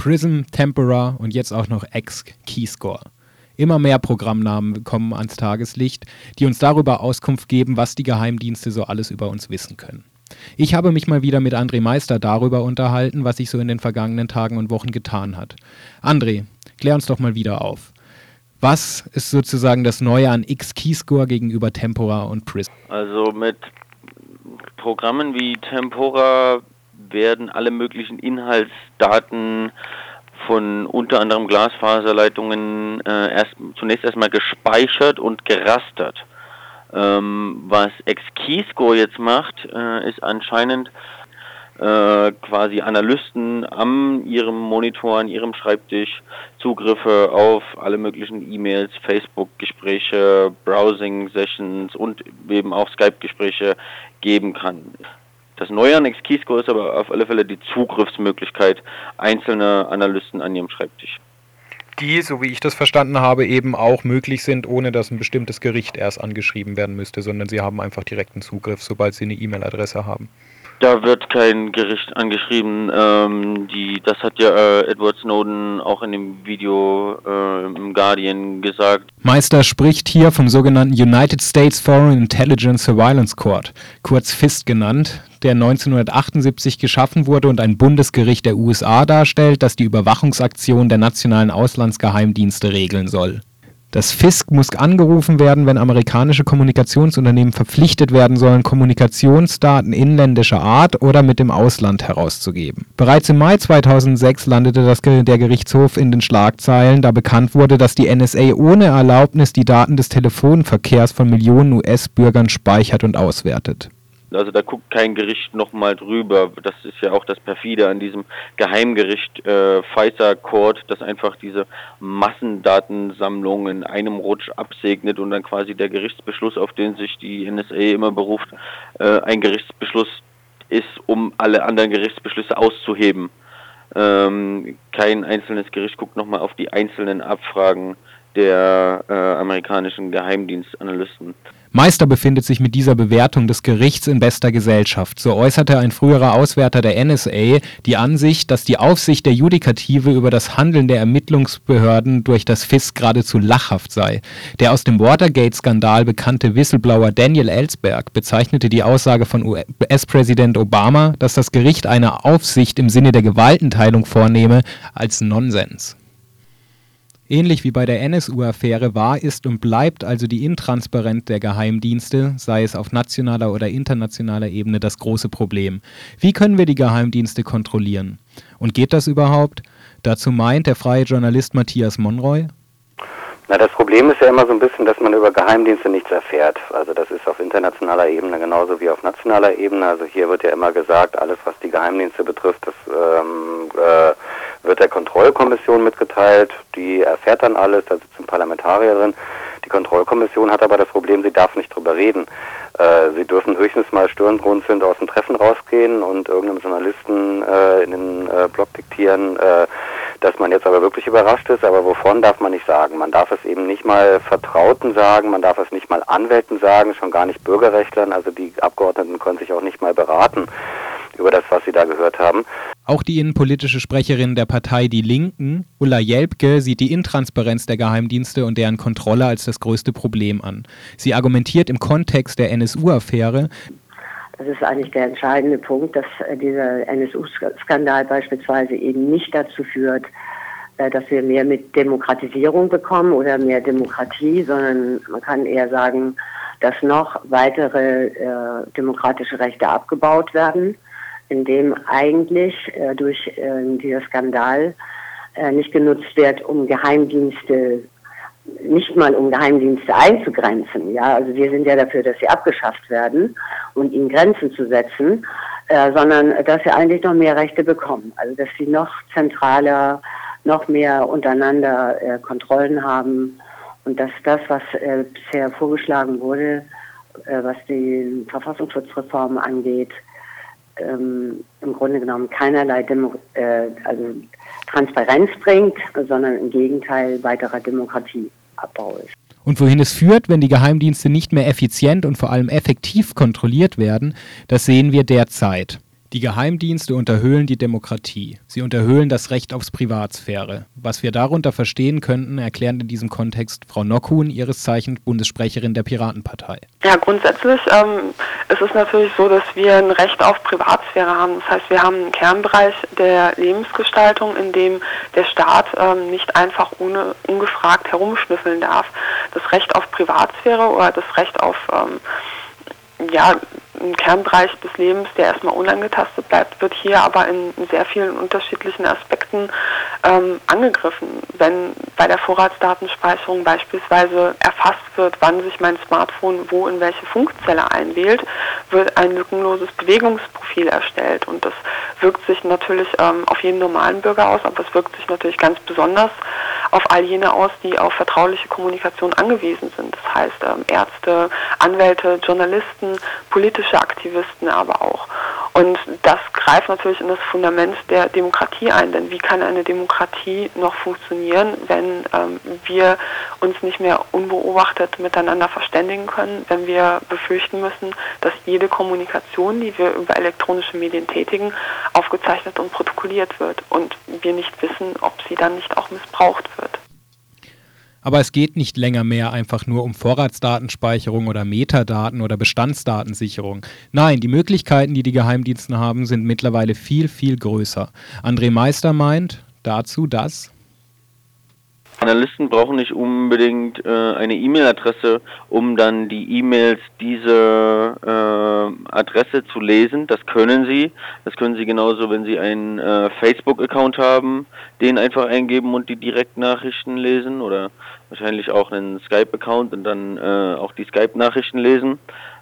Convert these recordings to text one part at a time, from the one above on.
Prism, Tempora und jetzt auch noch X-Keyscore. Immer mehr Programmnamen kommen ans Tageslicht, die uns darüber Auskunft geben, was die Geheimdienste so alles über uns wissen können. Ich habe mich mal wieder mit André Meister darüber unterhalten, was sich so in den vergangenen Tagen und Wochen getan hat. André, klär uns doch mal wieder auf. Was ist sozusagen das Neue an X-Keyscore gegenüber Tempora und Prism? Also mit Programmen wie Tempora werden alle möglichen Inhaltsdaten von unter anderem Glasfaserleitungen äh, erst, zunächst erstmal gespeichert und gerastert. Ähm, was X-Keyscore jetzt macht, äh, ist anscheinend äh, quasi Analysten an ihrem Monitor, an ihrem Schreibtisch Zugriffe auf alle möglichen E-Mails, Facebook-Gespräche, Browsing-Sessions und eben auch Skype-Gespräche geben kann. Das Neue an Xkeyscore ist aber auf alle Fälle die Zugriffsmöglichkeit einzelner Analysten an ihrem Schreibtisch. Die, so wie ich das verstanden habe, eben auch möglich sind, ohne dass ein bestimmtes Gericht erst angeschrieben werden müsste, sondern sie haben einfach direkten Zugriff, sobald sie eine E-Mail-Adresse haben. Da wird kein Gericht angeschrieben. Ähm, die, das hat ja äh, Edward Snowden auch in dem Video äh, im Guardian gesagt. Meister spricht hier vom sogenannten United States Foreign Intelligence Surveillance Court, kurz FIST genannt, der 1978 geschaffen wurde und ein Bundesgericht der USA darstellt, das die Überwachungsaktion der nationalen Auslandsgeheimdienste regeln soll. Das FISC muss angerufen werden, wenn amerikanische Kommunikationsunternehmen verpflichtet werden sollen, Kommunikationsdaten inländischer Art oder mit dem Ausland herauszugeben. Bereits im Mai 2006 landete das, der Gerichtshof in den Schlagzeilen, da bekannt wurde, dass die NSA ohne Erlaubnis die Daten des Telefonverkehrs von Millionen US-Bürgern speichert und auswertet. Also da guckt kein Gericht nochmal drüber. Das ist ja auch das perfide an diesem Geheimgericht äh, Pfizer Court, das einfach diese Massendatensammlung in einem Rutsch absegnet und dann quasi der Gerichtsbeschluss, auf den sich die NSA immer beruft, äh, ein Gerichtsbeschluss ist, um alle anderen Gerichtsbeschlüsse auszuheben. Ähm, kein einzelnes Gericht guckt nochmal auf die einzelnen Abfragen der äh, amerikanischen Geheimdienstanalysten. Meister befindet sich mit dieser Bewertung des Gerichts in bester Gesellschaft. So äußerte ein früherer Auswärter der NSA die Ansicht, dass die Aufsicht der Judikative über das Handeln der Ermittlungsbehörden durch das FIS geradezu lachhaft sei. Der aus dem Watergate-Skandal bekannte Whistleblower Daniel Ellsberg bezeichnete die Aussage von US-Präsident Obama, dass das Gericht eine Aufsicht im Sinne der Gewaltenteilung vornehme, als Nonsens. Ähnlich wie bei der NSU-Affäre war, ist und bleibt also die Intransparenz der Geheimdienste, sei es auf nationaler oder internationaler Ebene, das große Problem. Wie können wir die Geheimdienste kontrollieren? Und geht das überhaupt? Dazu meint der freie Journalist Matthias Monroy. Na, das Problem ist ja immer so ein bisschen, dass man über Geheimdienste nichts erfährt. Also das ist auf internationaler Ebene genauso wie auf nationaler Ebene. Also hier wird ja immer gesagt, alles was die Geheimdienste betrifft, das ähm, äh, wird der Kontrollkommission mitgeteilt, die erfährt dann alles, da sitzen Parlamentarier drin. Die Kontrollkommission hat aber das Problem, sie darf nicht drüber reden. Äh, sie dürfen höchstens mal stirnrunzelnd aus dem Treffen rausgehen und irgendeinem Journalisten äh, in den äh, Blog diktieren, äh, dass man jetzt aber wirklich überrascht ist, aber wovon darf man nicht sagen. Man darf es eben nicht mal Vertrauten sagen, man darf es nicht mal Anwälten sagen, schon gar nicht Bürgerrechtlern, also die Abgeordneten können sich auch nicht mal beraten über das, was sie da gehört haben. Auch die innenpolitische Sprecherin der Partei Die Linken, Ulla Jelpke, sieht die Intransparenz der Geheimdienste und deren Kontrolle als das größte Problem an. Sie argumentiert im Kontext der NSU-Affäre, das ist eigentlich der entscheidende Punkt, dass äh, dieser NSU-Skandal beispielsweise eben nicht dazu führt, äh, dass wir mehr mit Demokratisierung bekommen oder mehr Demokratie, sondern man kann eher sagen, dass noch weitere äh, demokratische Rechte abgebaut werden in dem eigentlich äh, durch äh, dieser Skandal äh, nicht genutzt wird, um Geheimdienste, nicht mal um Geheimdienste einzugrenzen. Ja, also wir sind ja dafür, dass sie abgeschafft werden und ihnen Grenzen zu setzen, äh, sondern dass sie eigentlich noch mehr Rechte bekommen. Also dass sie noch zentraler, noch mehr untereinander äh, Kontrollen haben und dass das, was äh, bisher vorgeschlagen wurde, äh, was die Verfassungsschutzreform angeht, ähm, im Grunde genommen keinerlei Demo äh, also Transparenz bringt, sondern im Gegenteil weiterer Demokratieabbau ist. Und wohin es führt, wenn die Geheimdienste nicht mehr effizient und vor allem effektiv kontrolliert werden, das sehen wir derzeit. Die Geheimdienste unterhöhlen die Demokratie. Sie unterhöhlen das Recht auf Privatsphäre. Was wir darunter verstehen könnten, erklärt in diesem Kontext Frau Nockhuhn, ihres Zeichens Bundessprecherin der Piratenpartei. Ja, grundsätzlich ähm, ist es natürlich so, dass wir ein Recht auf Privatsphäre haben. Das heißt, wir haben einen Kernbereich der Lebensgestaltung, in dem der Staat ähm, nicht einfach ohne ungefragt herumschnüffeln darf. Das Recht auf Privatsphäre oder das Recht auf ähm, ja, ein Kernbereich des Lebens, der erstmal unangetastet bleibt, wird hier aber in sehr vielen unterschiedlichen Aspekten ähm, angegriffen. Wenn bei der Vorratsdatenspeicherung beispielsweise erfasst wird, wann sich mein Smartphone wo in welche Funkzelle einwählt, wird ein lückenloses Bewegungsprofil erstellt. Und das wirkt sich natürlich ähm, auf jeden normalen Bürger aus, aber es wirkt sich natürlich ganz besonders auf all jene aus, die auf vertrauliche Kommunikation angewiesen sind. Das heißt ähm, Ärzte, Anwälte, Journalisten, politische Aktivisten aber auch. Und das greift natürlich in das Fundament der Demokratie ein, denn wie kann eine Demokratie noch funktionieren, wenn ähm, wir uns nicht mehr unbeobachtet miteinander verständigen können, wenn wir befürchten müssen, dass jede Kommunikation, die wir über elektronische Medien tätigen, aufgezeichnet und protokolliert wird und wir nicht wissen, ob sie dann nicht auch missbraucht wird. Aber es geht nicht länger mehr einfach nur um Vorratsdatenspeicherung oder Metadaten oder Bestandsdatensicherung. Nein, die Möglichkeiten, die die Geheimdienste haben, sind mittlerweile viel, viel größer. André Meister meint dazu, dass Analysten brauchen nicht unbedingt äh, eine E-Mail-Adresse, um dann die E-Mails diese äh, Adresse zu lesen. Das können sie. Das können sie genauso, wenn sie einen äh, Facebook-Account haben, den einfach eingeben und die Direktnachrichten lesen oder wahrscheinlich auch einen Skype-Account und dann äh, auch die Skype-Nachrichten lesen.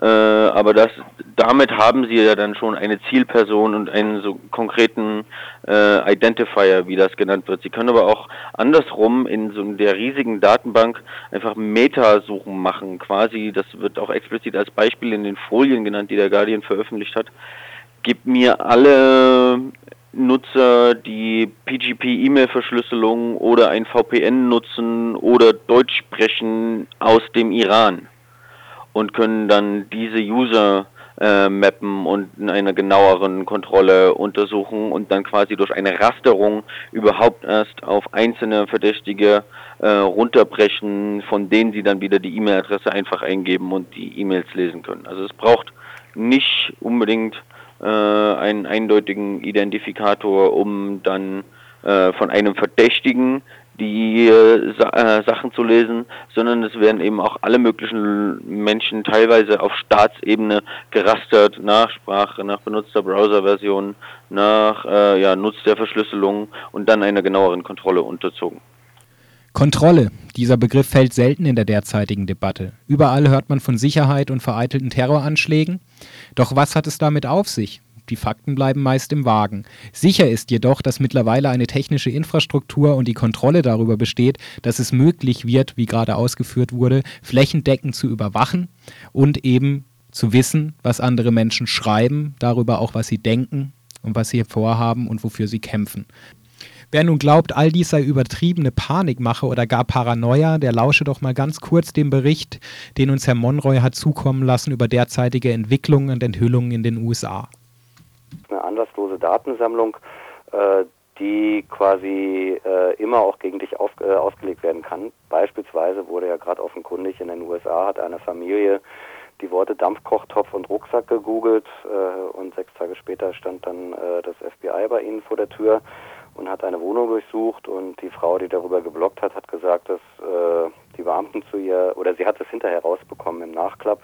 Äh, aber das, damit haben sie ja dann schon eine Zielperson und einen so konkreten äh, Identifier, wie das genannt wird. Sie können aber auch andersrum in so der riesigen Datenbank einfach Metasuchen machen, quasi. Das wird auch explizit als Beispiel in den Folien genannt, die der Guardian veröffentlicht hat. Gib mir alle Nutzer, die PGP-E-Mail-Verschlüsselung oder ein VPN nutzen oder Deutsch sprechen aus dem Iran und können dann diese User äh, mappen und in einer genaueren Kontrolle untersuchen und dann quasi durch eine Rasterung überhaupt erst auf einzelne Verdächtige äh, runterbrechen, von denen sie dann wieder die E-Mail-Adresse einfach eingeben und die E-Mails lesen können. Also es braucht nicht unbedingt äh, einen eindeutigen Identifikator, um dann äh, von einem Verdächtigen die äh, Sa Sachen zu lesen, sondern es werden eben auch alle möglichen Menschen teilweise auf Staatsebene gerastert nach Sprache, nach benutzter Browserversion, nach äh, ja, Nutz der Verschlüsselung und dann einer genaueren Kontrolle unterzogen. Kontrolle. Dieser Begriff fällt selten in der derzeitigen Debatte. Überall hört man von Sicherheit und vereitelten Terroranschlägen. Doch was hat es damit auf sich? Die Fakten bleiben meist im Wagen. Sicher ist jedoch, dass mittlerweile eine technische Infrastruktur und die Kontrolle darüber besteht, dass es möglich wird, wie gerade ausgeführt wurde, flächendeckend zu überwachen und eben zu wissen, was andere Menschen schreiben, darüber auch, was sie denken und was sie vorhaben und wofür sie kämpfen. Wer nun glaubt, all dies sei übertriebene Panikmache oder gar Paranoia, der lausche doch mal ganz kurz dem Bericht, den uns Herr Monroy hat zukommen lassen über derzeitige Entwicklungen und Enthüllungen in den USA. Eine anlasslose Datensammlung, äh, die quasi äh, immer auch gegen dich äh, ausgelegt werden kann. Beispielsweise wurde ja gerade offenkundig in den USA hat eine Familie die Worte Dampfkochtopf und Rucksack gegoogelt äh, und sechs Tage später stand dann äh, das FBI bei ihnen vor der Tür und hat eine Wohnung durchsucht und die Frau, die darüber geblockt hat, hat gesagt, dass äh, die Beamten zu ihr, oder sie hat es hinterher rausbekommen im Nachklapp,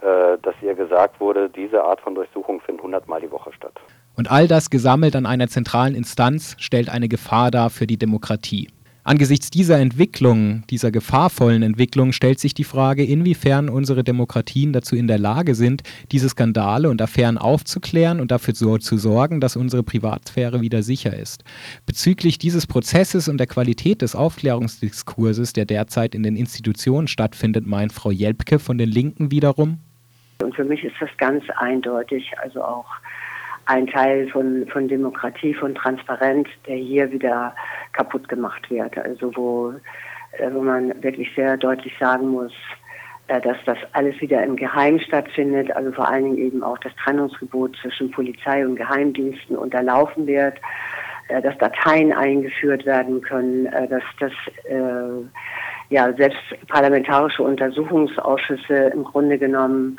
äh, dass ihr gesagt wurde, diese Art von Durchsuchung findet hundertmal die Woche statt. Und all das gesammelt an einer zentralen Instanz stellt eine Gefahr dar für die Demokratie. Angesichts dieser Entwicklung, dieser gefahrvollen Entwicklung, stellt sich die Frage, inwiefern unsere Demokratien dazu in der Lage sind, diese Skandale und Affären aufzuklären und dafür so zu sorgen, dass unsere Privatsphäre wieder sicher ist. Bezüglich dieses Prozesses und der Qualität des Aufklärungsdiskurses, der derzeit in den Institutionen stattfindet, meint Frau Jelpke von den Linken wiederum. Und für mich ist das ganz eindeutig, also auch ein Teil von, von Demokratie, von Transparenz, der hier wieder kaputt gemacht wird. Also wo, äh, wo man wirklich sehr deutlich sagen muss, äh, dass das alles wieder im Geheim stattfindet, also vor allen Dingen eben auch das Trennungsgebot zwischen Polizei und Geheimdiensten unterlaufen wird, äh, dass Dateien eingeführt werden können, dass das ja selbst parlamentarische Untersuchungsausschüsse im Grunde genommen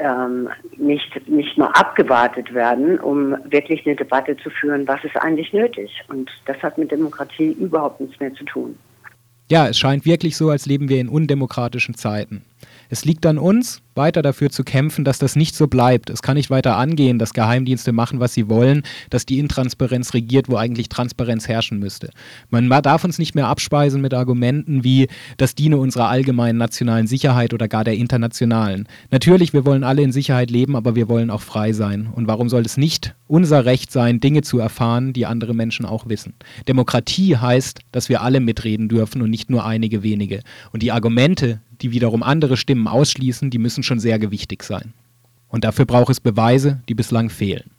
ähm, nicht, nicht mal abgewartet werden, um wirklich eine Debatte zu führen, was ist eigentlich nötig. Und das hat mit Demokratie überhaupt nichts mehr zu tun. Ja, es scheint wirklich so, als leben wir in undemokratischen Zeiten. Es liegt an uns, weiter dafür zu kämpfen, dass das nicht so bleibt. Es kann nicht weiter angehen, dass Geheimdienste machen, was sie wollen, dass die Intransparenz regiert, wo eigentlich Transparenz herrschen müsste. Man darf uns nicht mehr abspeisen mit Argumenten wie, das diene unserer allgemeinen nationalen Sicherheit oder gar der internationalen. Natürlich, wir wollen alle in Sicherheit leben, aber wir wollen auch frei sein. Und warum soll es nicht unser Recht sein, Dinge zu erfahren, die andere Menschen auch wissen? Demokratie heißt, dass wir alle mitreden dürfen und nicht nur einige wenige. Und die Argumente, die wiederum andere Stimmen ausschließen, die müssen schon sehr gewichtig sein. Und dafür braucht es Beweise, die bislang fehlen.